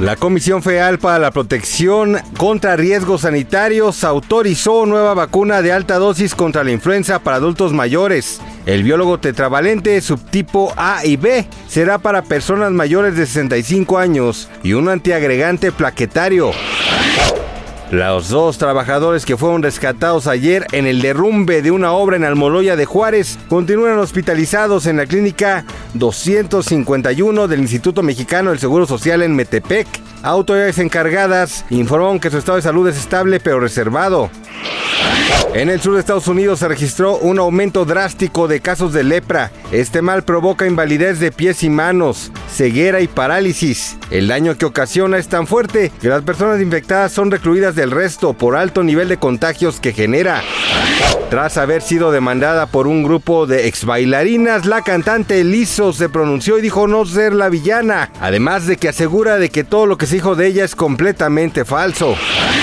La Comisión Federal para la Protección contra Riesgos Sanitarios autorizó nueva vacuna de alta dosis contra la influenza para adultos mayores. El biólogo tetravalente subtipo A y B será para personas mayores de 65 años y un antiagregante plaquetario. Los dos trabajadores que fueron rescatados ayer en el derrumbe de una obra en Almoloya de Juárez continúan hospitalizados en la clínica 251 del Instituto Mexicano del Seguro Social en Metepec. Autoridades encargadas informaron que su estado de salud es estable pero reservado. En el sur de Estados Unidos se registró un aumento drástico de casos de lepra. Este mal provoca invalidez de pies y manos, ceguera y parálisis. El daño que ocasiona es tan fuerte que las personas infectadas son recluidas del resto por alto nivel de contagios que genera. Tras haber sido demandada por un grupo de ex bailarinas, la cantante Lizzo se pronunció y dijo no ser la villana, además de que asegura de que todo lo que se dijo de ella es completamente falso.